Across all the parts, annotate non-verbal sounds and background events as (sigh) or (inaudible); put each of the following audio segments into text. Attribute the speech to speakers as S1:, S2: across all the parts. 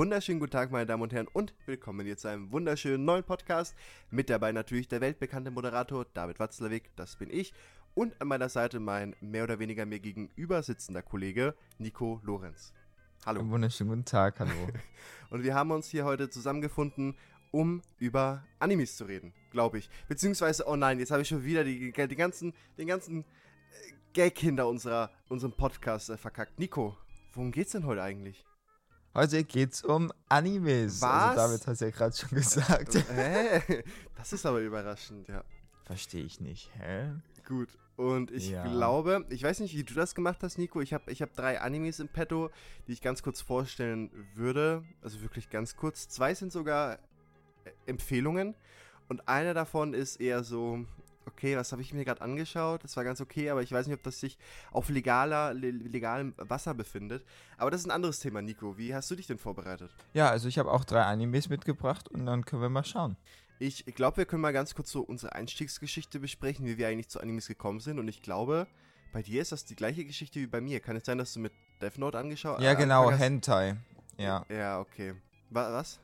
S1: wunderschönen guten Tag, meine Damen und Herren, und willkommen hier zu einem wunderschönen neuen Podcast. Mit dabei natürlich der weltbekannte Moderator David Watzlawick, das bin ich. Und an meiner Seite mein mehr oder weniger mir gegenüber sitzender Kollege Nico Lorenz.
S2: Hallo. Einen wunderschönen guten Tag, hallo. (laughs)
S1: und wir haben uns hier heute zusammengefunden, um über Animes zu reden, glaube ich. Beziehungsweise, oh nein, jetzt habe ich schon wieder die, die ganzen, den ganzen äh, Gag hinter unserer, unserem Podcast äh, verkackt. Nico, worum geht's denn heute eigentlich?
S2: Heute geht's um Animes.
S1: Was? Also
S2: David es ja gerade schon gesagt.
S1: Hä? Das ist aber überraschend, ja.
S2: Verstehe ich nicht. Hä?
S1: Gut. Und ich ja. glaube, ich weiß nicht, wie du das gemacht hast, Nico. Ich habe ich hab drei Animes im Petto, die ich ganz kurz vorstellen würde. Also wirklich ganz kurz. Zwei sind sogar äh, Empfehlungen. Und einer davon ist eher so, okay, was habe ich mir gerade angeschaut? Das war ganz okay, aber ich weiß nicht, ob das sich auf legaler, legalem Wasser befindet. Aber das ist ein anderes Thema, Nico. Wie hast du dich denn vorbereitet?
S2: Ja, also ich habe auch drei Animes mitgebracht und dann können wir mal schauen.
S1: Ich glaube, wir können mal ganz kurz so unsere Einstiegsgeschichte besprechen, wie wir eigentlich zu Animes gekommen sind. Und ich glaube, bei dir ist das die gleiche Geschichte wie bei mir. Kann es sein, dass du mit Death Note angeschaut
S2: hast? Ja, genau, Hentai. Ja.
S1: Ja, okay. Was?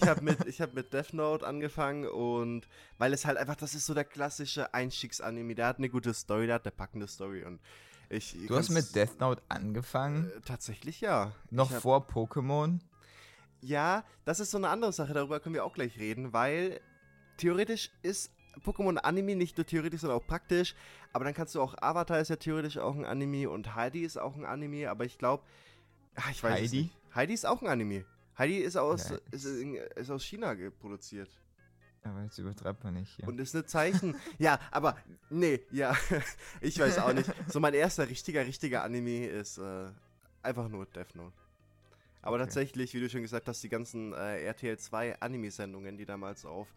S1: Ich habe mit, hab mit Death Note angefangen und weil es halt einfach, das ist so der klassische Einstiegsanime. Der hat eine gute Story, der hat eine packende Story und ich.
S2: Du hast mit Death Note angefangen?
S1: Äh, tatsächlich ja.
S2: Noch hab, vor Pokémon?
S1: Ja, das ist so eine andere Sache, darüber können wir auch gleich reden, weil theoretisch ist Pokémon Anime nicht nur theoretisch, sondern auch praktisch. Aber dann kannst du auch Avatar ist ja theoretisch auch ein Anime und Heidi ist auch ein Anime, aber ich glaube, ah, ich weiß Heidi? Heidi ist auch ein Anime. Heidi ist aus, ja. ist, ist, aus China produziert.
S2: Aber jetzt übertreibt man nicht.
S1: Ja. Und ist eine Zeichen. (laughs) ja, aber nee, ja, (laughs) ich weiß auch nicht. So mein erster richtiger, richtiger Anime ist äh, einfach nur Death Note. Aber okay. tatsächlich, wie du schon gesagt hast, die ganzen äh, RTL 2 Anime-Sendungen, die damals auf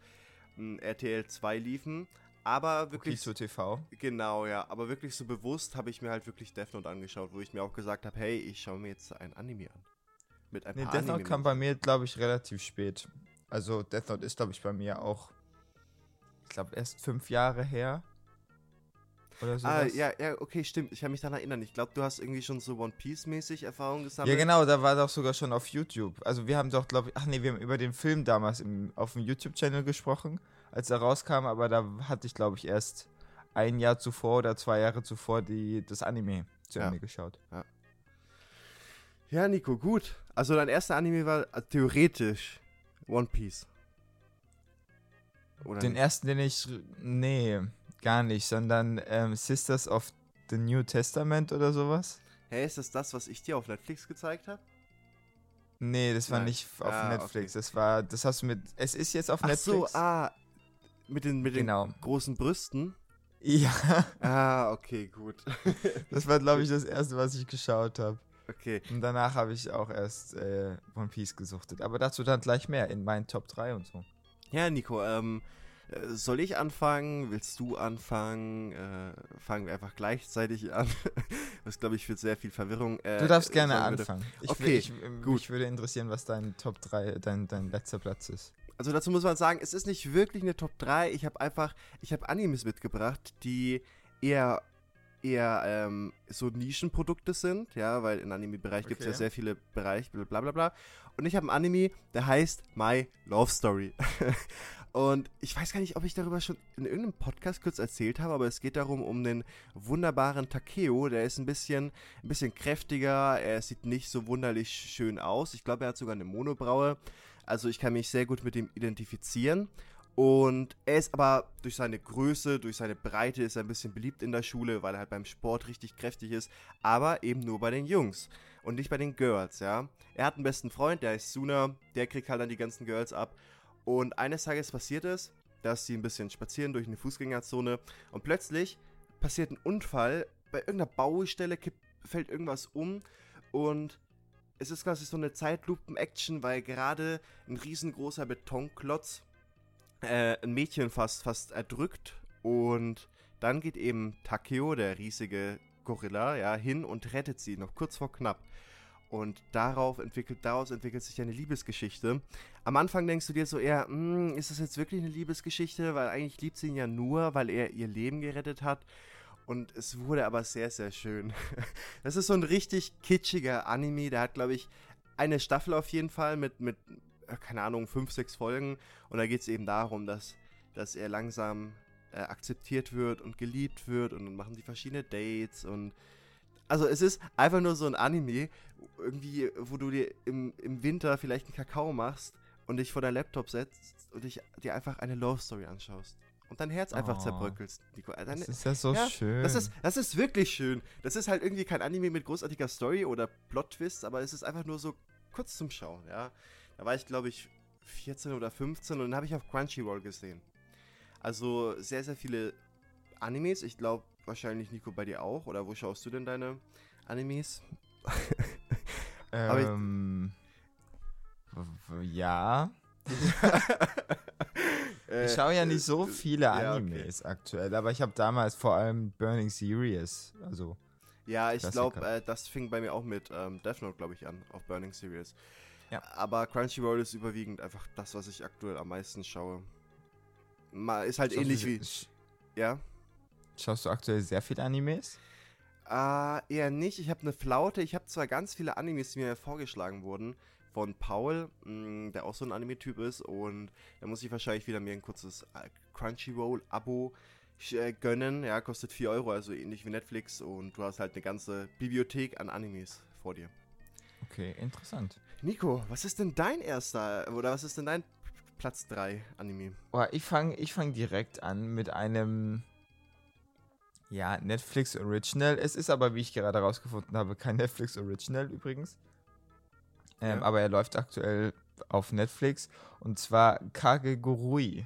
S1: äh, RTL 2 liefen. Aber wirklich.
S2: Kizo TV.
S1: Genau, ja. Aber wirklich so bewusst habe ich mir halt wirklich Death Note angeschaut, wo ich mir auch gesagt habe, hey, ich schaue mir jetzt ein Anime an
S2: mit ein nee, Death Note kam bei mir, glaube ich, relativ spät. Also Death Note ist, glaube ich, bei mir auch, ich glaube, erst fünf Jahre her.
S1: Oder so. Ah, ja, ja, okay, stimmt. Ich kann mich daran erinnern. Ich glaube, du hast irgendwie schon so One Piece-mäßig Erfahrungen gesammelt.
S2: Ja, genau, da war doch sogar schon auf YouTube. Also wir haben doch, glaube ich, ach nee, wir haben über den Film damals im, auf dem YouTube-Channel gesprochen, als er rauskam, aber da hatte ich, glaube ich, erst ein Jahr zuvor oder zwei Jahre zuvor die, das Anime zu Ende ja. geschaut.
S1: Ja. Ja, Nico, gut. Also dein erster Anime war äh, theoretisch One Piece.
S2: Oder den nicht? ersten, den ich. Nee, gar nicht, sondern ähm, Sisters of the New Testament oder sowas.
S1: Hä, hey, ist das das, was ich dir auf Netflix gezeigt habe?
S2: Nee, das war Nein. nicht auf ah, Netflix. Okay. Das war, das hast du mit. Es ist jetzt auf Ach Netflix.
S1: So, ah. Mit den, mit genau. den großen Brüsten. (laughs)
S2: Ja.
S1: Ah, okay, gut.
S2: das war, glaube ich, (laughs) das erste, was ich geschaut habe.
S1: Okay.
S2: Und danach habe ich auch erst äh, One Piece gesuchtet. Aber dazu dann gleich mehr in meinen Top 3 und so.
S1: Ja, Nico, ähm, äh, soll ich anfangen? Willst du anfangen? Äh, fangen wir einfach gleichzeitig an. (laughs) was, glaube ich, für sehr viel Verwirrung.
S2: Äh, du darfst gerne anfangen. Ich, okay, ich, gut. Mich würde interessieren, was dein Top 3, dein, dein letzter Platz ist.
S1: Also dazu muss man sagen, es ist nicht wirklich eine Top 3. Ich habe einfach, ich habe Animes mitgebracht, die eher eher ähm, so Nischenprodukte sind, ja, weil im Anime-Bereich okay. gibt es ja sehr viele Bereiche, bla bla bla. Und ich habe einen Anime, der heißt My Love Story. (laughs) und ich weiß gar nicht, ob ich darüber schon in irgendeinem Podcast kurz erzählt habe, aber es geht darum, um den wunderbaren Takeo. Der ist ein bisschen, ein bisschen kräftiger, er sieht nicht so wunderlich schön aus. Ich glaube, er hat sogar eine Monobraue. Also ich kann mich sehr gut mit ihm identifizieren. Und er ist aber durch seine Größe, durch seine Breite ist er ein bisschen beliebt in der Schule, weil er halt beim Sport richtig kräftig ist, aber eben nur bei den Jungs und nicht bei den Girls, ja. Er hat einen besten Freund, der heißt Suna, der kriegt halt dann die ganzen Girls ab. Und eines Tages passiert es, dass sie ein bisschen spazieren durch eine Fußgängerzone und plötzlich passiert ein Unfall, bei irgendeiner Baustelle fällt irgendwas um und es ist quasi so eine Zeitlupen-Action, weil gerade ein riesengroßer Betonklotz äh, ein Mädchen fast, fast erdrückt und dann geht eben Takeo, der riesige Gorilla, ja, hin und rettet sie noch kurz vor knapp. Und darauf entwickelt, daraus entwickelt sich eine Liebesgeschichte. Am Anfang denkst du dir so eher, hm, ist das jetzt wirklich eine Liebesgeschichte? Weil eigentlich liebt sie ihn ja nur, weil er ihr Leben gerettet hat. Und es wurde aber sehr, sehr schön. (laughs) Das ist so ein richtig kitschiger Anime. Der hat, glaube ich, eine Staffel auf jeden Fall mit, mit keine Ahnung, fünf, sechs Folgen. Und da geht es eben darum, dass, dass er langsam äh, akzeptiert wird und geliebt wird und dann machen die verschiedene Dates und also es ist einfach nur so ein Anime, irgendwie, wo du dir im, im Winter vielleicht einen Kakao machst und dich vor dein Laptop setzt und dich, dir einfach eine Love Story anschaust. Und dein Herz einfach oh, zerbröckelst,
S2: Nico. Dann, das ist ja so ja, schön.
S1: Das ist, das ist wirklich schön. Das ist halt irgendwie kein Anime mit großartiger Story oder Plot-Twists, aber es ist einfach nur so kurz zum Schauen, ja. Da war ich, glaube ich, 14 oder 15 und dann habe ich auf Crunchyroll gesehen. Also sehr, sehr viele Animes. Ich glaube, wahrscheinlich Nico bei dir auch. Oder wo schaust du denn deine Animes? (laughs)
S2: ähm, ja. (laughs) ich schaue ja nicht so viele Animes ja, okay. aktuell, aber ich habe damals vor allem Burning Series, also.
S1: Ja, ich glaube, äh, das fing bei mir auch mit ähm, Death Note, glaube ich, an, auf Burning Series. Ja. Aber Crunchyroll ist überwiegend einfach das, was ich aktuell am meisten schaue. Mal, ist halt Schaust ähnlich wie. Ja.
S2: Schaust du aktuell sehr viele Animes?
S1: Äh, eher nicht. Ich habe eine Flaute. Ich habe zwar ganz viele Animes, die mir vorgeschlagen wurden von Paul, mh, mm, der auch so ein Anime-Typ ist. Und da muss ich wahrscheinlich wieder mir ein kurzes äh, Crunchyroll-Abo äh, gönnen. Ja, kostet 4 Euro, also ähnlich wie Netflix. Und du hast halt eine ganze Bibliothek an Animes vor dir.
S2: Okay, interessant.
S1: Nico, was ist denn dein erster oder was ist denn dein Platz 3 Anime?
S2: Oh, ich fange ich fang direkt an mit einem ja, Netflix Original. Es ist aber, wie ich gerade herausgefunden habe, kein Netflix Original übrigens. Ähm, ja. Aber er läuft aktuell auf Netflix. Und zwar Kagegurui.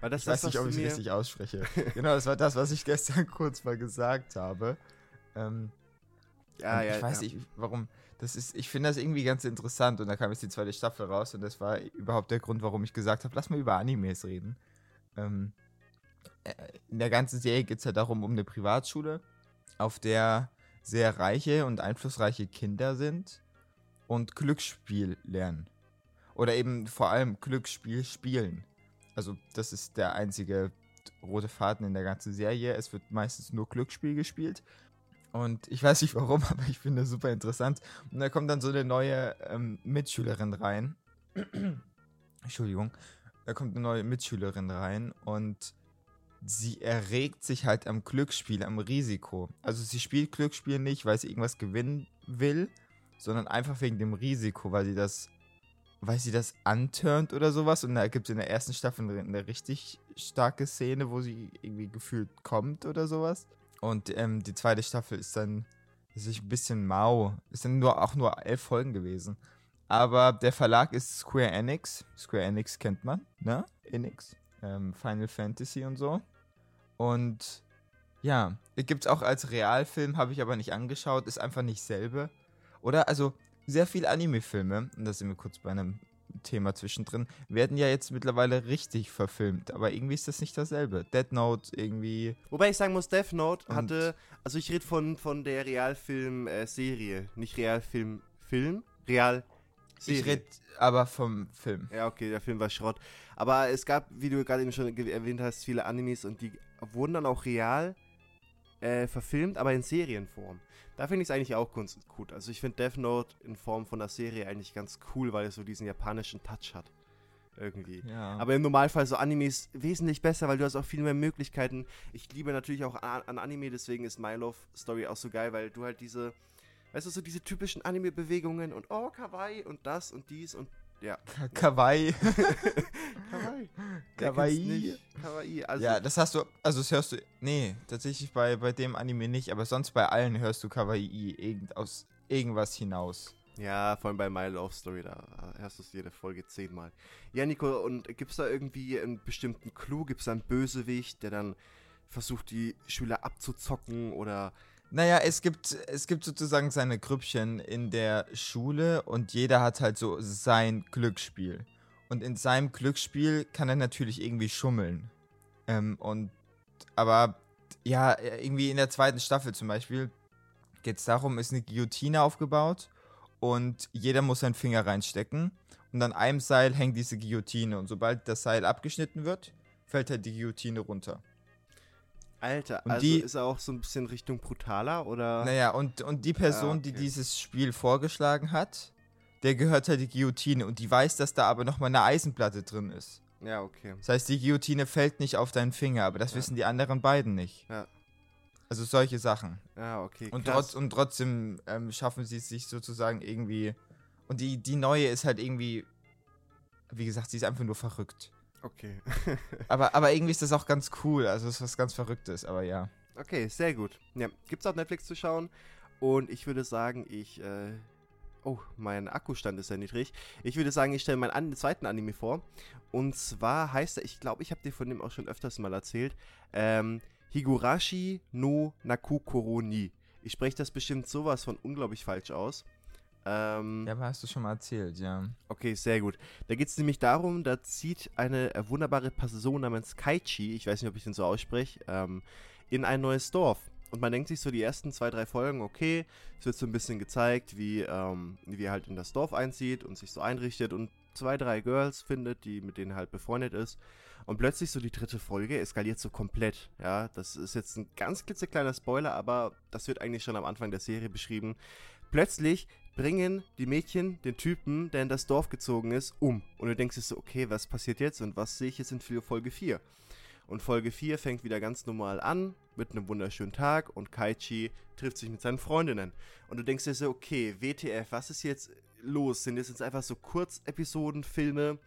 S2: War das ich das, weiß nicht, ob ich es richtig ausspreche. (laughs) genau, das war das, was ich gestern (laughs) kurz mal gesagt habe. Ähm, ja, ja, ich weiß ja. nicht, warum. Das ist, ich finde das irgendwie ganz interessant und da kam jetzt die zweite Staffel raus und das war überhaupt der Grund, warum ich gesagt habe, lass mal über Animes reden. Ähm, in der ganzen Serie geht es ja darum, um eine Privatschule, auf der sehr reiche und einflussreiche Kinder sind und Glücksspiel lernen. Oder eben vor allem Glücksspiel spielen. Also das ist der einzige rote Faden in der ganzen Serie. Es wird meistens nur Glücksspiel gespielt. Und ich weiß nicht warum, (laughs) aber ich finde das super interessant. Und da kommt dann so eine neue ähm, Mitschülerin rein. (clears throat) Entschuldigung. Da kommt eine neue Mitschülerin rein und sie erregt sich halt am Glücksspiel, am Risiko. Also sie spielt Glücksspiel nicht, weil sie irgendwas gewinnen will, sondern einfach wegen dem Risiko, weil sie das, weil sie das anturnt oder sowas. Und da gibt es in der ersten Staffel eine, eine, richtig starke Szene, wo sie irgendwie gefühlt kommt oder sowas. Und ähm, die zweite Staffel ist dann ist ein bisschen mau. Ist dann nur auch nur elf Folgen gewesen. Aber der Verlag ist Square Enix. Square Enix kennt man, ne? Enix. Ähm, Final Fantasy und so. Und ja, gibt es auch als Realfilm, habe ich aber nicht angeschaut, ist einfach nicht selbe. Oder? Also, sehr viele Anime-Filme, und da sind wir kurz bei einem Thema zwischendrin, werden ja jetzt mittlerweile richtig verfilmt, aber irgendwie ist das nicht dasselbe. Dead Note irgendwie.
S1: Wobei ich sagen muss, Death Note hatte, also ich rede von, von der Realfilm-Serie, nicht Realfilm-Film, Real.
S2: Serie. Ich rede aber vom Film.
S1: Ja, okay, der Film war Schrott. Aber es gab, wie du gerade eben schon erwähnt hast, viele Animes und die wurden dann auch real äh, verfilmt, aber in Serienform. Da finde ich es eigentlich auch gut. Also ich finde Death Note in Form von der Serie eigentlich ganz cool, weil es so diesen japanischen Touch hat. Irgendwie. Ja. Aber im Normalfall so Animes wesentlich besser, weil du hast auch viel mehr Möglichkeiten. Ich liebe natürlich auch an Anime, deswegen ist My Love Story auch so geil, weil du halt diese, weißt du, so diese typischen Anime-Bewegungen und oh, Kawaii und das und dies und ja. (laughs)
S2: Kawaii. (laughs)
S1: Kawaii.
S2: Kawaii. Kawaii. Also ja, das hast du, also das hörst du, nee, tatsächlich bei, bei dem Anime nicht, aber sonst bei allen hörst du Kawaii irgend, aus irgendwas hinaus.
S1: Ja, vor allem bei My Love Story, da hörst du es jede Folge zehnmal. Ja, Nico, und gibt es da irgendwie einen bestimmten Clou? Gibt es da einen Bösewicht, der dann versucht, die Schüler abzuzocken oder
S2: naja, es gibt, es gibt sozusagen seine Grüppchen in der Schule und jeder hat halt so sein Glücksspiel. Und in seinem Glücksspiel kann er natürlich irgendwie schummeln. Ähm, und aber ja, irgendwie in der zweiten Staffel zum Beispiel geht es darum, ist eine Guillotine aufgebaut und jeder muss seinen Finger reinstecken. Und an einem Seil hängt diese Guillotine. Und sobald das Seil abgeschnitten wird, fällt halt die Guillotine runter.
S1: Alter, und also die, ist er auch so ein bisschen Richtung brutaler oder?
S2: Naja, und, und die Person, ja, okay. die dieses Spiel vorgeschlagen hat, der gehört halt die Guillotine und die weiß, dass da aber nochmal eine Eisenplatte drin ist.
S1: Ja, okay.
S2: Das heißt, die Guillotine fällt nicht auf deinen Finger, aber das
S1: Ja.
S2: wissen die anderen beiden nicht.
S1: Ja.
S2: Also solche Sachen.
S1: Ja, okay.
S2: Und, trotz, und trotzdem ähm, schaffen sie es sich sozusagen irgendwie. Und die, die neue ist halt irgendwie. Wie gesagt, sie ist einfach nur verrückt.
S1: Okay.
S2: Aber, aber (laughs) irgendwie ist das auch ganz cool. Also es ist was ganz Verrücktes, aber ja.
S1: Okay, sehr gut. Ja, gibt's auf Netflix zu schauen. Und ich würde sagen, ich. Äh, oh, mein Akkustand ist ja niedrig. Ich würde sagen, ich stelle meinen an, zweiten Anime vor. Und zwar heißt er, ich glaube, ich habe dir von dem auch schon öfters mal erzählt, ähm, Higurashi no Nakukoro ni. Ich spreche das bestimmt sowas von unglaublich falsch aus. Ähm,
S2: Ja, aber hast du schon mal erzählt, ja.
S1: Okay, sehr gut. Da geht es nämlich darum, da zieht eine wunderbare Person namens Kaichi, ich weiß nicht, ob ich den so ausspreche, ähm, in ein neues Dorf. Und man denkt sich so die ersten zwei, drei Folgen, okay, es wird so ein bisschen gezeigt, wie, ähm, wie er halt in das Dorf einzieht und sich so einrichtet und zwei, drei Girls findet, die mit denen halt befreundet ist. Und plötzlich so die dritte Folge eskaliert so komplett. Ja, das ist jetzt ein ganz klitzekleiner Spoiler, aber das wird eigentlich schon am Anfang der Serie beschrieben. Plötzlich bringen die Mädchen den Typen, der in das Dorf gezogen ist, um. Und du denkst dir so, okay, was passiert jetzt und was sehe ich jetzt in Folge 4? Und Folge 4 fängt wieder ganz normal an, mit einem wunderschönen Tag und Kaichi trifft sich mit seinen Freundinnen. Und du denkst dir so, okay, WTF, was ist jetzt los? Sind das jetzt einfach so Kurzepisoden, Filme?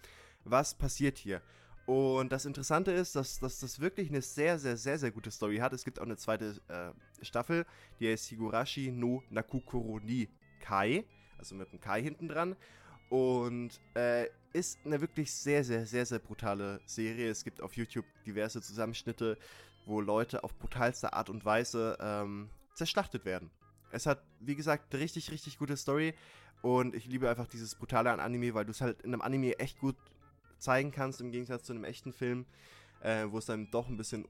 S1: Was passiert hier? Und das Interessante ist, dass, dass das wirklich eine sehr, sehr, sehr, sehr gute Story hat. Es gibt auch eine zweite äh, Staffel, die heißt Higurashi no Nakukoro ni Kai, also mit einem Kai hinten dran. Und äh, ist eine wirklich sehr, sehr, sehr, sehr brutale Serie. Es gibt auf YouTube diverse Zusammenschnitte, wo Leute auf brutalste Art und Weise ähm, zerschlachtet werden. Es hat, wie gesagt, richtig, richtig gute Story. Und ich liebe einfach dieses Brutale an Anime, weil du es halt in einem Anime echt gut zeigen kannst, im Gegensatz zu einem echten Film, äh, wo es dann doch ein bisschen,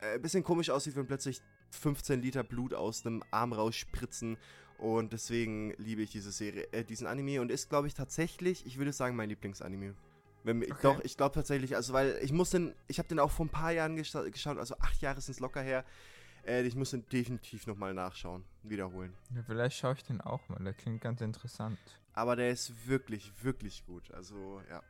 S1: äh, ein bisschen komisch aussieht, wenn plötzlich 15 Liter Blut aus einem Arm rausspritzen. Und deswegen liebe ich diese Serie, äh, diesen Anime und ist, glaube ich, tatsächlich, ich würde sagen, mein Lieblingsanime. Wenn,
S2: Okay.
S1: Doch, ich glaube tatsächlich, also weil ich muss den, ich habe den auch vor ein paar Jahren gescha geschaut, also acht Jahre sind es locker her. Äh, ich muss den definitiv nochmal nachschauen, wiederholen.
S2: ja. Vielleicht schaue ich den auch mal. Der klingt ganz interessant.
S1: Aber der ist wirklich, wirklich gut. Also, ja.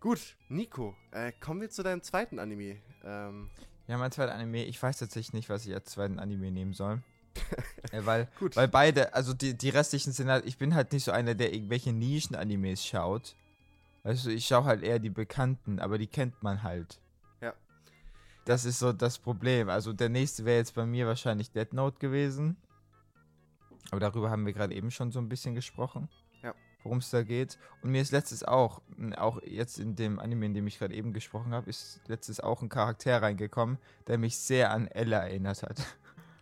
S1: Gut, Nico, äh, kommen wir zu deinem zweiten Anime. Ähm,
S2: Ja, mein zweiter Anime, ich weiß tatsächlich nicht, was ich als zweiten Anime nehmen soll. (laughs) äh, weil,
S1: gut.
S2: weil beide, also die, die restlichen sind halt, ich bin halt nicht so einer, der irgendwelche Nischen-Animes schaut. Also ich schaue halt eher die bekannten, aber die kennt man halt.
S1: Ja.
S2: Das ist so das Problem. Also der nächste wäre jetzt bei mir wahrscheinlich Dead Note gewesen. Aber darüber haben wir gerade eben schon so ein bisschen gesprochen.
S1: Ja.
S2: Worum es da geht. Und mir ist letztes auch, auch jetzt in dem Anime, in dem ich gerade eben gesprochen habe, ist letztes auch ein Charakter reingekommen, der mich sehr an Ella erinnert hat.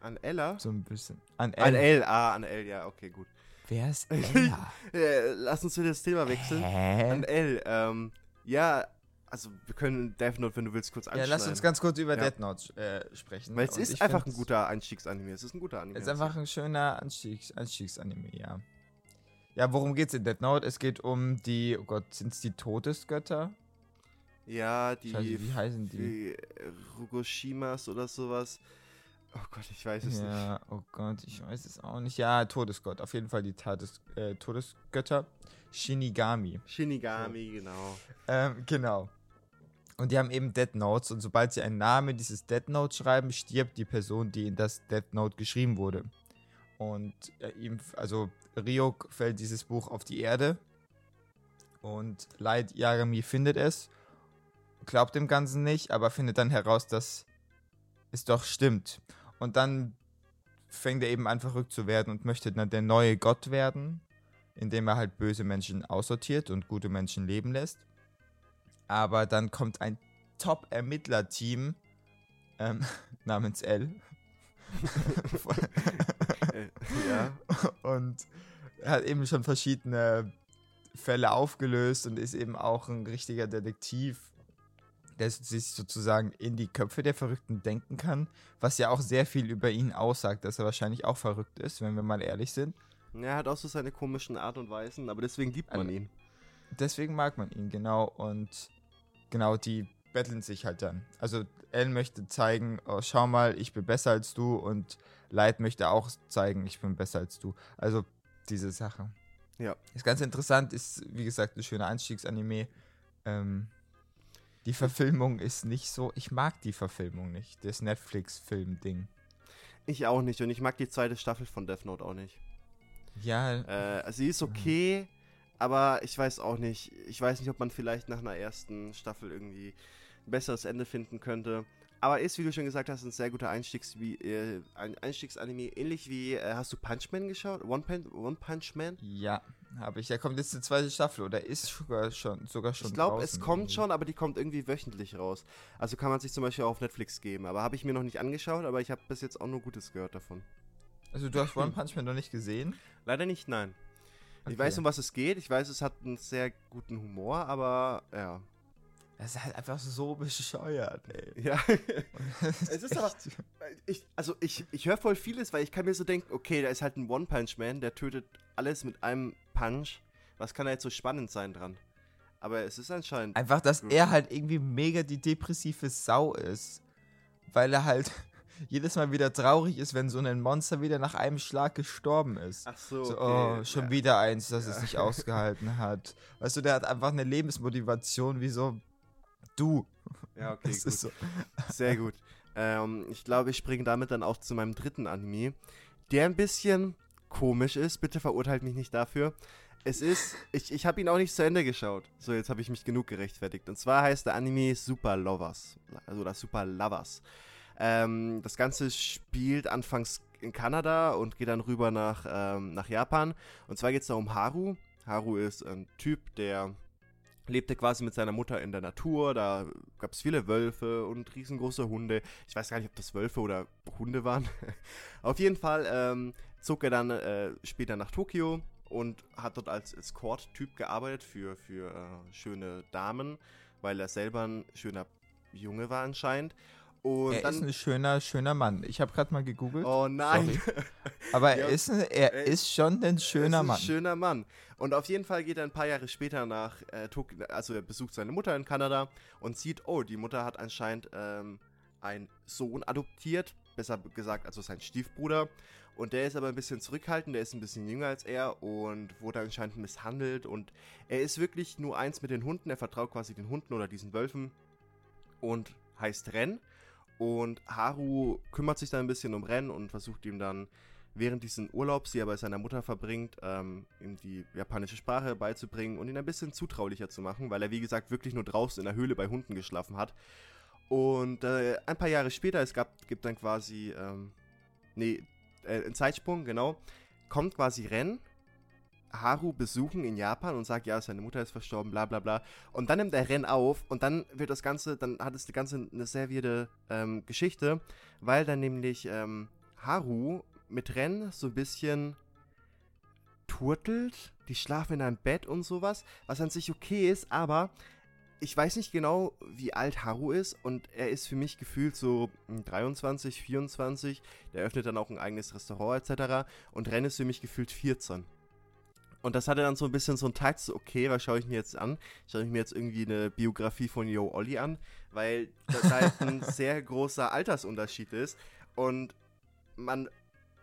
S1: an Ella?
S2: So ein bisschen. An
S1: An
S2: Ella.
S1: Ah, an L, ja, okay, gut.
S2: Wer ist (laughs) Ella?
S1: Lass uns wieder das Thema wechseln. An
S2: Hä?
S1: L, ähm, ja, also wir können Death Note, wenn du willst, kurz
S2: Ja,
S1: anschneiden.
S2: lass uns ganz kurz über
S1: Ja.
S2: Dead Note äh, sprechen.
S1: Weil es
S2: Und
S1: ist einfach ein guter Einstiegsanime. Es ist ein guter Anime.
S2: Es ist einfach ein schöner Anstiegs Anstiegsanime, ja. Ja, worum geht's in Dead Note? Es geht um die, oh Gott, sind es die Todesgötter?
S1: Ja, die.
S2: Scheiße, wie heißen die?
S1: die Rugoshimas oder sowas. Oh Gott, ich weiß es nicht.
S2: Ja, oh Gott, ich weiß es auch nicht. Ja, Todesgott, auf jeden Fall die Tades äh, Todesgötter. Shinigami.
S1: Shinigami, genau.
S2: Ähm, genau. Und die haben eben Dead Notes und sobald sie einen Namen dieses Dead Note schreiben, stirbt die Person, die in das Dead Note geschrieben wurde. Und äh, ihm, also Ryok fällt dieses Buch auf die Erde und Light Yagami findet es, glaubt dem Ganzen nicht, aber findet dann heraus, dass es doch stimmt. Und dann fängt er eben an verrückt zu werden und möchte dann der neue Gott werden, indem er halt böse Menschen aussortiert und gute Menschen leben lässt. Aber dann kommt ein Top-Ermittler-Team ähm, (laughs) namens L. (laughs)
S1: Äh, ja. (laughs)
S2: und hat eben schon verschiedene Fälle aufgelöst und ist eben auch ein richtiger Detektiv, der sich sozusagen in die Köpfe der Verrückten denken kann, was ja auch sehr viel über ihn aussagt, dass er wahrscheinlich auch verrückt ist, wenn wir mal ehrlich sind.
S1: Er hat auch so seine komischen Art und Weisen, aber deswegen liebt man
S2: Also-
S1: ihn.
S2: Deswegen mag man ihn, genau. Und genau, die betteln sich halt dann. Also Elle möchte zeigen, oh, schau mal, ich bin besser als du und Light möchte auch zeigen, ich bin besser als du. Also diese Sache.
S1: Ja.
S2: Ist ganz interessant, ist, wie gesagt, ein schöner Einstiegsanime. Ähm, die Verfilmung ist nicht so. Ich mag die Verfilmung nicht. Das Netflix-Film-Ding.
S1: Ich auch nicht. Und ich mag die zweite Staffel von Death Note auch nicht.
S2: Ja.
S1: Äh, sie ist okay, aber ich weiß auch nicht. Ich weiß nicht, ob man vielleicht nach einer ersten Staffel irgendwie ein besseres Ende finden könnte. Aber ist, wie du schon gesagt hast, ein sehr guter Einstiegs äh, Einstiegsanime. Ähnlich wie, äh, hast du Punch Man geschaut? One, Pan One Punch Man?
S2: Ja, habe ich. Da kommt jetzt die zweite Staffel oder ist sogar schon, sogar schon
S1: Ich glaube, es kommt schon, aber die kommt irgendwie wöchentlich raus. Also kann man sich zum Beispiel auch auf Netflix geben. Aber habe ich mir noch nicht angeschaut, aber ich habe bis jetzt auch nur Gutes gehört davon.
S2: Also du hast One (clears throat) Punch Man noch nicht gesehen?
S1: Leider nicht, nein. Okay. Ich weiß, um was es geht. Ich weiß, es hat einen sehr guten Humor, aber ja.
S2: Das ist halt einfach so bescheuert, ey.
S1: Ja. es ist aber. Ich, also, ich, ich höre voll vieles, weil ich kann mir so denken, okay, da ist halt ein One-Punch-Man, der tötet alles mit einem Punch. Was kann da jetzt so spannend sein dran? Aber es ist anscheinend.
S2: Einfach, dass gut. er halt irgendwie mega die depressive Sau ist. Weil er halt (laughs) jedes Mal wieder traurig ist, wenn so ein Monster wieder nach einem Schlag gestorben ist.
S1: Ach so.
S2: so
S1: okay.
S2: Oh, schon ja. wieder eins, das ja. es nicht ausgehalten hat. Weißt du, der hat einfach eine Lebensmotivation wie so Du.
S1: Ja, okay, gut. So. Sehr gut. Ähm, ich glaube, ich springe damit dann auch zu meinem dritten Anime, der ein bisschen komisch ist. Bitte verurteilt mich nicht dafür. Es ist, ich, ich habe ihn auch nicht zu Ende geschaut. So, jetzt habe ich mich genug gerechtfertigt. Und zwar heißt der Anime Super Lovers. Also das Super Lovers. Ähm, das Ganze spielt anfangs in Kanada und geht dann rüber nach, ähm, nach Japan. Und zwar geht es da um Haru. Haru ist ein Typ, der lebte quasi mit seiner Mutter in der Natur. Da gab es viele Wölfe und riesengroße Hunde. Ich weiß gar nicht, ob das Wölfe oder Hunde waren. (laughs) Auf jeden Fall ähm, zog er dann äh, später nach Tokio und hat dort als Escort-Typ gearbeitet für, für äh, schöne Damen, weil er selber ein schöner Junge war anscheinend. Und
S2: er
S1: dann,
S2: ist ein schöner, schöner Mann. Ich habe gerade mal gegoogelt.
S1: Oh nein. (laughs)
S2: Aber ja, er, ist, ein, er, er ist schon ein schöner
S1: ein
S2: Mann.
S1: schöner Mann. Und auf jeden Fall geht er ein paar Jahre später nach äh, Tokio, also er besucht seine Mutter in Kanada und sieht, oh, die Mutter hat anscheinend ähm, einen Sohn adoptiert, besser gesagt, also sein Stiefbruder. Und der ist aber ein bisschen zurückhaltend, der ist ein bisschen jünger als er und wurde anscheinend misshandelt. Und er ist wirklich nur eins mit den Hunden, er vertraut quasi den Hunden oder diesen Wölfen und heißt Ren. Und Haru kümmert sich dann ein bisschen um Ren und versucht ihm dann während diesen Urlaubs, die er bei seiner Mutter verbringt, ähm, ihm die japanische Sprache beizubringen und ihn ein bisschen zutraulicher zu machen, weil er, wie gesagt, wirklich nur draußen in der Höhle bei Hunden geschlafen hat. Und äh, ein paar Jahre später, es gab, gibt dann quasi, ähm, nee, äh, ein Zeitsprung, genau, kommt quasi Ren Haru besuchen in Japan und sagt, ja, seine Mutter ist verstorben, bla bla bla. Und dann nimmt er Ren auf und dann wird das Ganze, dann hat es die ganze eine sehr weirde ähm, Geschichte, weil dann nämlich ähm, Haru mit Ren so ein bisschen turtelt. Die schlafen in einem Bett und sowas, was an sich okay ist, aber ich weiß nicht genau, wie alt Haru ist und er ist für mich gefühlt so 23, 24. Der öffnet dann auch ein eigenes Restaurant etc. Und Ren ist für mich gefühlt 14. Und das hatte dann so ein bisschen so einen Tag, so, okay, was schaue ich mir jetzt an? Schaue ich mir jetzt irgendwie eine Biografie von Yo Olli an, weil das halt ein (laughs) sehr großer Altersunterschied ist. Und man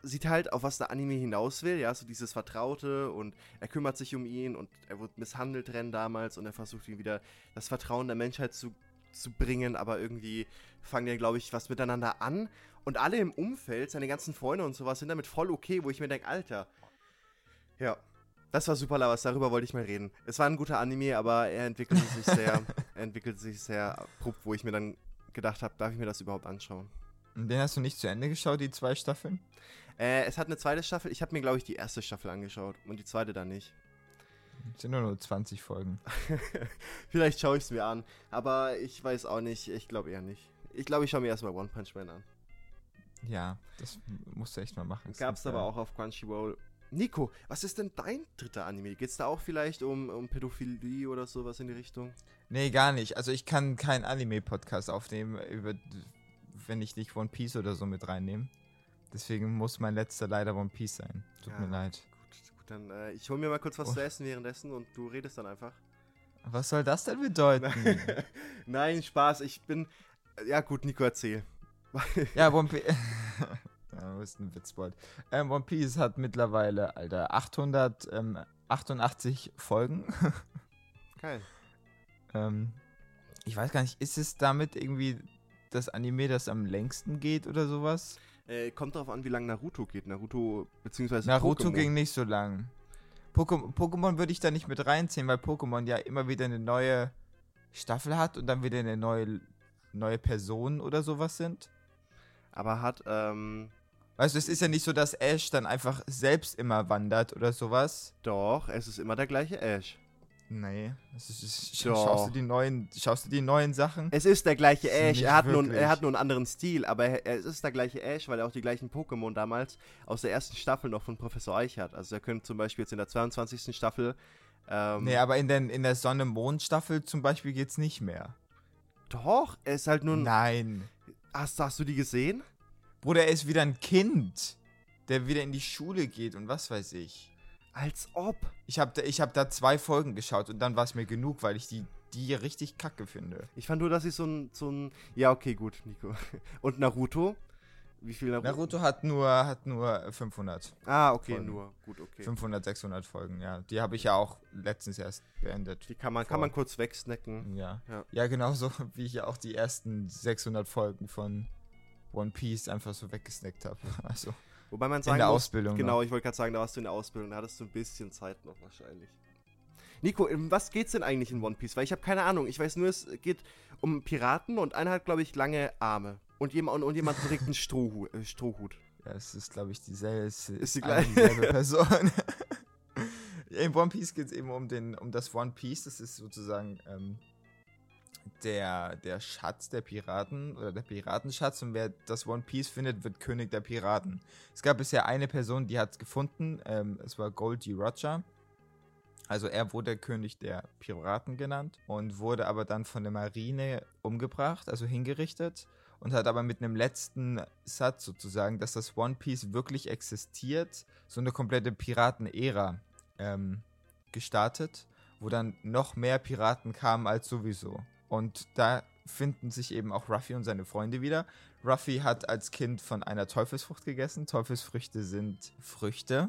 S1: sieht halt, auf was der Anime hinaus will, ja, so dieses Vertraute und er kümmert sich um ihn und er wird misshandelt Ren damals und er versucht ihm wieder das Vertrauen der Menschheit zu, zu bringen, aber irgendwie fangen die, glaube ich, was miteinander an und alle im Umfeld, seine ganzen Freunde und sowas sind damit voll okay, wo ich mir denke, Alter, ja, das war super Lavas, darüber wollte ich mal reden. Es war ein guter Anime, aber er entwickelte sich (laughs) sehr, er entwickelte sich sehr abrupt, wo ich mir dann gedacht habe, darf ich mir das überhaupt anschauen?
S2: Und den hast du nicht zu Ende geschaut, die zwei Staffeln?
S1: Äh, es hat eine zweite Staffel. Ich habe mir, glaube ich, die erste Staffel angeschaut und die zweite dann nicht.
S2: Es sind nur, nur 20 Folgen. (laughs)
S1: Vielleicht schaue ich es mir an, aber ich weiß auch nicht. Ich glaube eher nicht. Ich glaube, ich schaue mir erstmal One Punch Man an.
S2: Ja, das musst du echt mal machen.
S1: Gab es aber auch auf Crunchyroll Nico, was ist denn dein dritter Anime? Geht es da auch vielleicht um, um Pädophilie oder sowas in die Richtung?
S2: Nee, gar nicht. Also ich kann keinen Anime-Podcast aufnehmen, über, wenn ich nicht One Piece oder so mit reinnehme. Deswegen muss mein letzter leider One Piece sein. Tut ja, mir leid.
S1: Gut, gut dann äh, ich hole mir mal kurz was oh. zu essen währenddessen und du redest dann einfach.
S2: Was soll das denn bedeuten? (laughs)
S1: Nein, Spaß. Ich bin. Ja, gut, Nico, erzähl.
S2: ja, One Piece. (laughs) Ja, ist ein Witzbold. Ähm, One Piece hat mittlerweile, Alter, 800 ähm, 88 Folgen. (laughs)
S1: Geil.
S2: ähm, ich weiß gar nicht, ist es damit irgendwie das Anime, das am längsten geht oder sowas?
S1: Äh, kommt darauf an, wie lange Naruto geht. Naruto, beziehungsweise
S2: Naruto
S1: Pokémon.
S2: ging nicht so lang. Pokémon, Pokémon würde ich da nicht mit reinziehen, weil Pokémon ja immer wieder eine neue Staffel hat und dann wieder eine neue, neue Person oder sowas sind.
S1: Aber hat, ähm,
S2: Also es ist ja nicht so, dass Ash dann einfach selbst immer wandert oder sowas.
S1: doch, es ist immer der gleiche Ash.
S2: Nee. Es ist, es ist, schaust, du die neuen, schaust du die neuen Sachen?
S1: Es ist der gleiche Ash. Er hat, nur,
S2: wirklich.
S1: er hat nur einen anderen Stil, aber er, es ist der gleiche Ash, weil er auch die gleichen Pokémon damals aus der ersten Staffel noch von Professor Eich hat. Also er könnte zum Beispiel jetzt in der 22. Staffel. Ähm,
S2: Nee, aber in, den, in der Sonne-Mond-Staffel zum Beispiel geht's nicht mehr.
S1: Doch, er ist halt nur ein.
S2: Nein.
S1: Hast, hast du die gesehen?
S2: Bruder, er ist wieder ein Kind, der wieder in die Schule geht und was weiß ich.
S1: Als ob.
S2: Ich habe da, ich hab da zwei Folgen geschaut und dann war es mir genug, weil ich die, die richtig kacke finde.
S1: Ich fand nur, dass ich so ein, so ein. Ja, okay, gut, Nico. (laughs) Und Naruto? Wie viel Naruto?
S2: Naruto hat nur, hat nur 500.
S1: Ah, okay,
S2: Folgen.
S1: nur. Gut, okay.
S2: 500, 600 Folgen, ja. Die habe ich ja auch letztens erst beendet.
S1: Die kann man, kann man kurz wegsnacken.
S2: Ja.
S1: Ja.
S2: Ja, genauso (laughs) wie ich ja auch die ersten 600 Folgen von One Piece einfach so weggesnackt habe. (laughs) Also
S1: Wobei man
S2: in
S1: sagen
S2: der
S1: muss,
S2: Ausbildung.
S1: Genau,
S2: noch.
S1: ich wollte gerade sagen, da warst du in der Ausbildung, da hattest du ein bisschen Zeit noch wahrscheinlich. Nico, um was geht's denn eigentlich in One Piece? Weil ich habe keine Ahnung. Ich weiß nur, es geht um Piraten und einer hat, glaube ich, lange Arme. Und jemand, und, jemand trägt einen Strohhut. Äh, Strohhut.
S2: Ja, es ist, glaube ich, dieselbe, es ist
S1: die gleiche.
S2: dieselbe (laughs) Person. (laughs) In One Piece geht es eben um, den, um das One Piece. Das ist sozusagen ähm, der, der Schatz der Piraten oder der Piratenschatz. Und wer das One Piece findet, wird König der Piraten. Es gab bisher eine Person, die hat es gefunden. Ähm, es war Goldie Roger. Also er wurde König der Piraten genannt und wurde aber dann von der Marine umgebracht, also hingerichtet und hat aber mit einem letzten Satz sozusagen, dass das One Piece wirklich existiert, so eine komplette Piraten-Ära ähm, gestartet, wo dann noch mehr Piraten kamen als sowieso. Und da finden sich eben auch Ruffy und seine Freunde wieder. Ruffy hat als Kind von einer Teufelsfrucht gegessen. Teufelsfrüchte sind Früchte,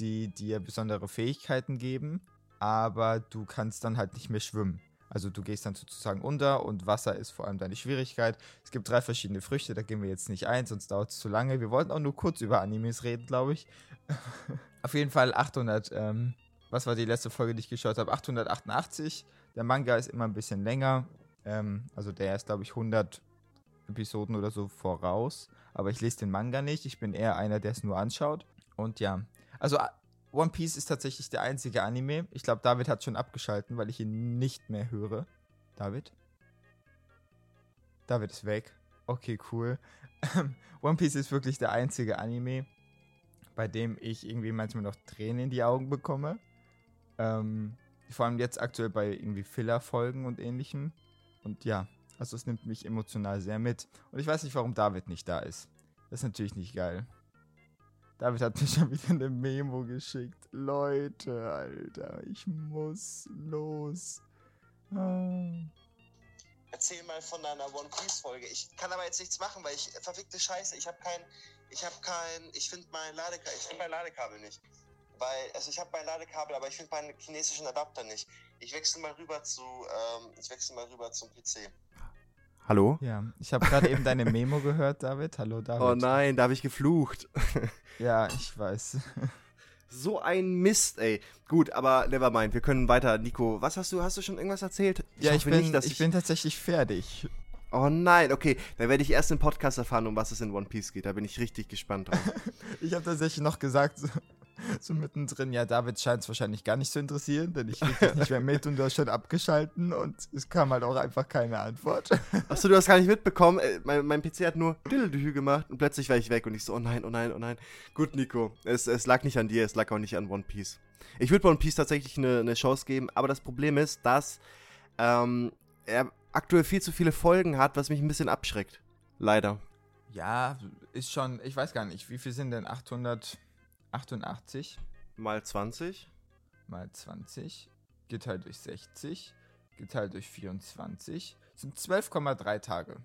S2: die dir besondere Fähigkeiten geben, aber du kannst dann halt nicht mehr schwimmen. Also du gehst dann sozusagen unter und Wasser ist vor allem deine Schwierigkeit. Es gibt drei verschiedene Früchte, da gehen wir jetzt nicht ein, sonst dauert es zu lange. Wir wollten auch nur kurz über Animes reden, glaube ich. (laughs) Auf jeden Fall 800, ähm, was war die letzte Folge, die ich geschaut habe? 888. Der Manga ist immer ein bisschen länger. Ähm, also der ist, glaube ich, 100 Episoden oder so voraus. Aber ich lese den Manga nicht. Ich bin eher einer, der es nur anschaut. Und ja, also a- One Piece ist tatsächlich der einzige Anime. Ich glaube, David hat schon abgeschalten, weil ich ihn nicht mehr höre. David? David ist weg. Okay, cool. (laughs) One Piece ist wirklich der einzige Anime, bei dem ich irgendwie manchmal noch Tränen in die Augen bekomme. Ähm, vor allem jetzt aktuell bei irgendwie Filler-Folgen und ähnlichem. Und ja, also es nimmt mich emotional sehr mit. Und ich weiß nicht, warum David nicht da ist. Das ist natürlich nicht geil. David hat mir (laughs) schon wieder eine Memo geschickt. Leute, Alter, ich muss los. Ah.
S3: Erzähl mal von deiner One Piece Folge. Ich kann aber jetzt nichts machen, weil ich verfickte Scheiße. Ich habe kein, ich habe kein, ich finde mein Ladekabel, ich finde mein Ladekabel nicht. Weil, also ich habe mein Ladekabel, aber ich finde meinen chinesischen Adapter nicht. Ich wechsle mal rüber zu, ähm, ich wechsle mal rüber zum PC.
S1: Hallo?
S2: Ja, ich habe gerade eben deine Memo gehört, David. Hallo, David.
S1: Oh nein, da habe ich geflucht. (laughs)
S2: Ja, ich weiß.
S1: So ein Mist, ey. Gut, aber nevermind, wir können weiter. Nico, was hast du, hast du schon irgendwas erzählt?
S2: ja, ich bin,
S1: nicht, dass
S2: ich bin tatsächlich fertig.
S1: Oh nein, okay, dann werde ich erst im Podcast erfahren, um was es in One Piece geht. Da bin ich richtig gespannt drauf. (laughs)
S2: Ich habe tatsächlich noch gesagt, (laughs) so, mittendrin, ja, David scheint es wahrscheinlich gar nicht zu interessieren, denn ich krieg nicht mehr mit und du hast schon abgeschalten und es kam halt auch einfach keine Antwort.
S1: Achso, du hast gar nicht mitbekommen. Äh, mein, mein PC hat nur Diddledühü gemacht und plötzlich war ich weg und ich so, oh nein, oh nein, oh nein. Gut, Nico, es, es lag nicht an dir, es lag auch nicht an One Piece. Ich würde One Piece tatsächlich eine, eine Chance geben, aber das Problem ist, dass ähm, er aktuell viel zu viele Folgen hat, was mich ein bisschen abschreckt. Leider.
S2: Ja, ist schon, ich weiß gar nicht, wie viel sind denn 888
S1: Mal 20.
S2: mal 20 geteilt durch 60 geteilt durch 24 sind 12,3 Tage.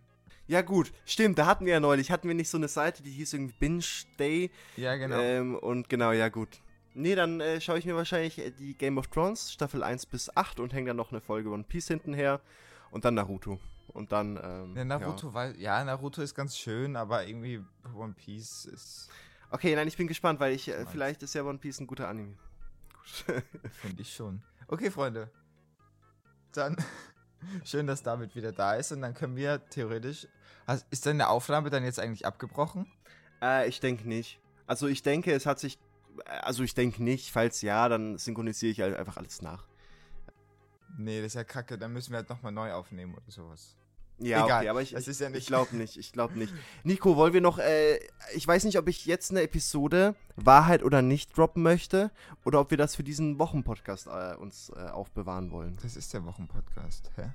S1: Ja gut, stimmt, da hatten wir ja neulich, hatten wir nicht so eine Seite, die hieß irgendwie Binge Day.
S2: Ja, genau.
S1: Ähm, und genau, ja gut. Nee, dann äh, schaue ich mir wahrscheinlich äh, die Game of Thrones Staffel 1 bis 8 und hänge dann noch eine Folge One Piece hintenher und dann Naruto. Und dann, ähm,
S2: Ja, Naruto, weil, ja, Naruto ist ganz schön, aber irgendwie One Piece ist,
S1: Ja. Okay, nein, ich bin gespannt, weil ich, äh, vielleicht ist ja One Piece ein guter Anime.
S2: Finde ich schon. Okay, Freunde. Dann (laughs) schön, dass David wieder da ist und dann können wir theoretisch. Hast- Ist deine Aufnahme dann jetzt eigentlich abgebrochen?
S1: äh, ich denke nicht. Also ich denke, es hat sich, äh, also ich denke nicht. Falls ja, dann synchronisiere ich halt einfach alles nach.
S2: Nee, das ist ja kacke, dann müssen wir halt nochmal neu aufnehmen oder sowas.
S1: Ja,
S2: Egal,
S1: okay, aber ich,
S2: das ist ja nicht-
S1: ich glaube nicht, ich glaube nicht. Nico, wollen wir noch, äh, ich weiß nicht, ob ich jetzt eine Episode Wahrheit oder nicht droppen möchte oder ob wir das für diesen Wochenpodcast äh, uns äh, aufbewahren wollen.
S2: Das ist der Wochenpodcast, hä?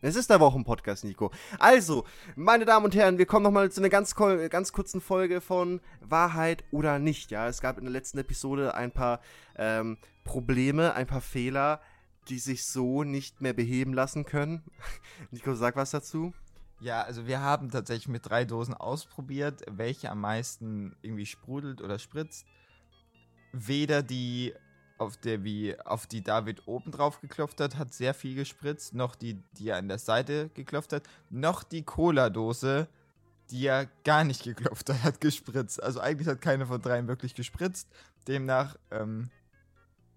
S1: Es ist der Wochenpodcast, Nico. Also, meine Damen und Herren, wir kommen nochmal zu einer ganz, ganz kurzen Folge von Wahrheit oder nicht. Ja, es gab in der letzten Episode ein paar ähm, Probleme, ein paar Fehler, die sich so nicht mehr beheben lassen können. (laughs) Nico, sag was dazu.
S2: Ja, also wir haben tatsächlich mit drei Dosen ausprobiert, welche am meisten irgendwie sprudelt oder spritzt. Weder die, auf der wie auf die David oben drauf geklopft hat, hat sehr viel gespritzt, noch die, die er an der Seite geklopft hat, noch die Cola-Dose, die er gar nicht geklopft hat, hat gespritzt. Also eigentlich hat keine von dreien wirklich gespritzt. Demnach ähm,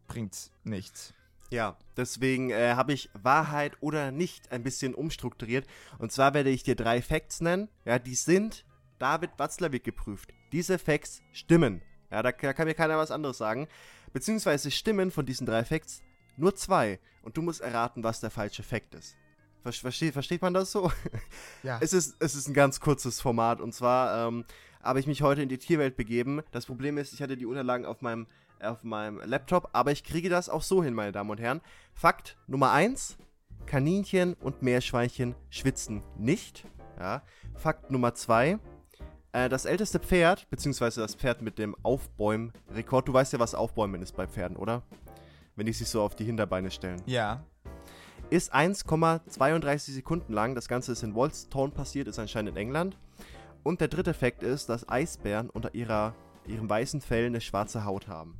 S2: bringt's nichts.
S1: Ja, deswegen äh, habe ich Wahrheit oder nicht ein bisschen umstrukturiert. Und zwar werde ich dir drei Facts nennen. Ja, die sind David Watzlawick geprüft. Diese Facts stimmen. Ja, da, da kann mir keiner was anderes sagen. Beziehungsweise stimmen von diesen drei Facts nur zwei. Und du musst erraten, was der falsche Fact ist. Ver versteht, versteht man das so? (laughs)
S2: Ja.
S1: Es ist, es ist ein ganz kurzes Format. Und zwar ähm, habe ich mich heute in die Tierwelt begeben. Das Problem ist, ich hatte die Unterlagen auf meinem, auf meinem Laptop, aber ich kriege das auch so hin, meine Damen und Herren. Fakt Nummer 1. Kaninchen und Meerschweinchen schwitzen nicht. Ja. Fakt Nummer 2. Äh, das älteste Pferd, beziehungsweise das Pferd mit dem Aufbäumen-Rekord. Du weißt ja, was Aufbäumen ist bei Pferden, oder? Wenn die sich so auf die Hinterbeine stellen
S2: Ja.
S1: ist 1,32 Sekunden lang. Das Ganze ist in Wolstone passiert, ist anscheinend in England. Und der dritte Fakt ist, dass Eisbären unter ihrer, ihrem weißen Fell eine schwarze Haut haben.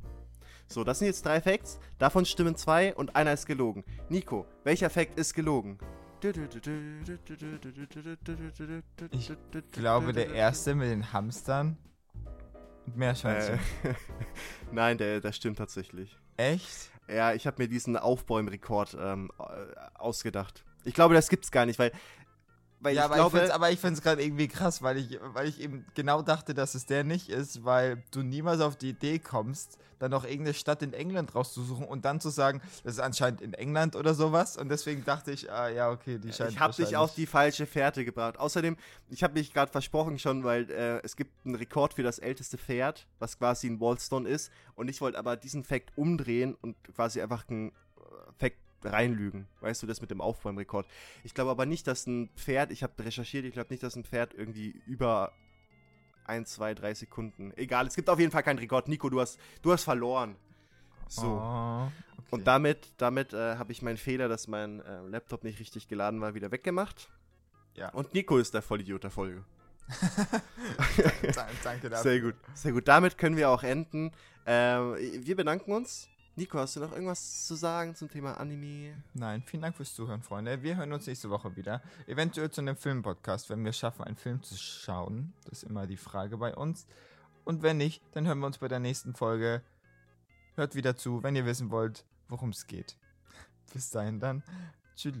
S1: So, das sind jetzt drei Facts. Davon stimmen zwei und einer ist gelogen. Nico, welcher Fact ist gelogen?
S2: Ich glaube, der erste mit den Hamstern und Meerschweinchen.
S1: Äh, (laughs) Nein, der, der stimmt tatsächlich.
S2: Echt?
S1: Ja, ich habe mir diesen Aufbäumrekord ähm, äh, ausgedacht. Ich glaube, das gibt's gar nicht, weil, weil
S2: ja,
S1: ich
S2: aber,
S1: glaube,
S2: ich find's, aber ich finde es gerade irgendwie krass, weil ich, weil ich eben genau dachte, dass es der nicht ist, weil du niemals auf die Idee kommst, dann noch irgendeine Stadt in England rauszusuchen und dann zu sagen, das ist anscheinend in England oder sowas. Und deswegen dachte ich, ah, ja, okay, die scheint
S1: ich habe dich auf die falsche Fährte gebracht. Außerdem, ich habe mich gerade versprochen schon, weil äh, es gibt einen Rekord für das älteste Pferd, was quasi in Wallstone ist. Und ich wollte aber diesen Fact umdrehen und quasi einfach einen äh, Fact reinlügen. Weißt du, das mit dem Aufbäumrekord. Ich glaube aber nicht, dass ein Pferd, ich habe recherchiert, ich glaube nicht, dass ein Pferd irgendwie über 1, 2, 3 Sekunden. Egal, es gibt auf jeden Fall keinen Rekord. Nico, du hast, du hast verloren. So.
S2: Oh, okay.
S1: Und damit, damit äh, habe ich meinen Fehler, dass mein äh, Laptop nicht richtig geladen war, wieder weggemacht.
S2: Ja.
S1: Und Nico ist der Vollidiot der Folge. (laughs)
S2: Da- Danke dafür.
S1: Sehr gut. Sehr gut. Damit können wir auch enden. Ähm, wir bedanken uns. Nico, hast du noch irgendwas zu sagen zum Thema Anime?
S2: Nein, vielen Dank fürs Zuhören, Freunde. Wir hören uns nächste Woche wieder. Eventuell zu einem Filmpodcast, wenn wir es schaffen, einen Film zu schauen. Das ist immer die Frage bei uns. Und wenn nicht, dann hören wir uns bei der nächsten Folge. Hört wieder zu, wenn ihr wissen wollt, worum es geht. (laughs) Bis dahin dann. Tschüss.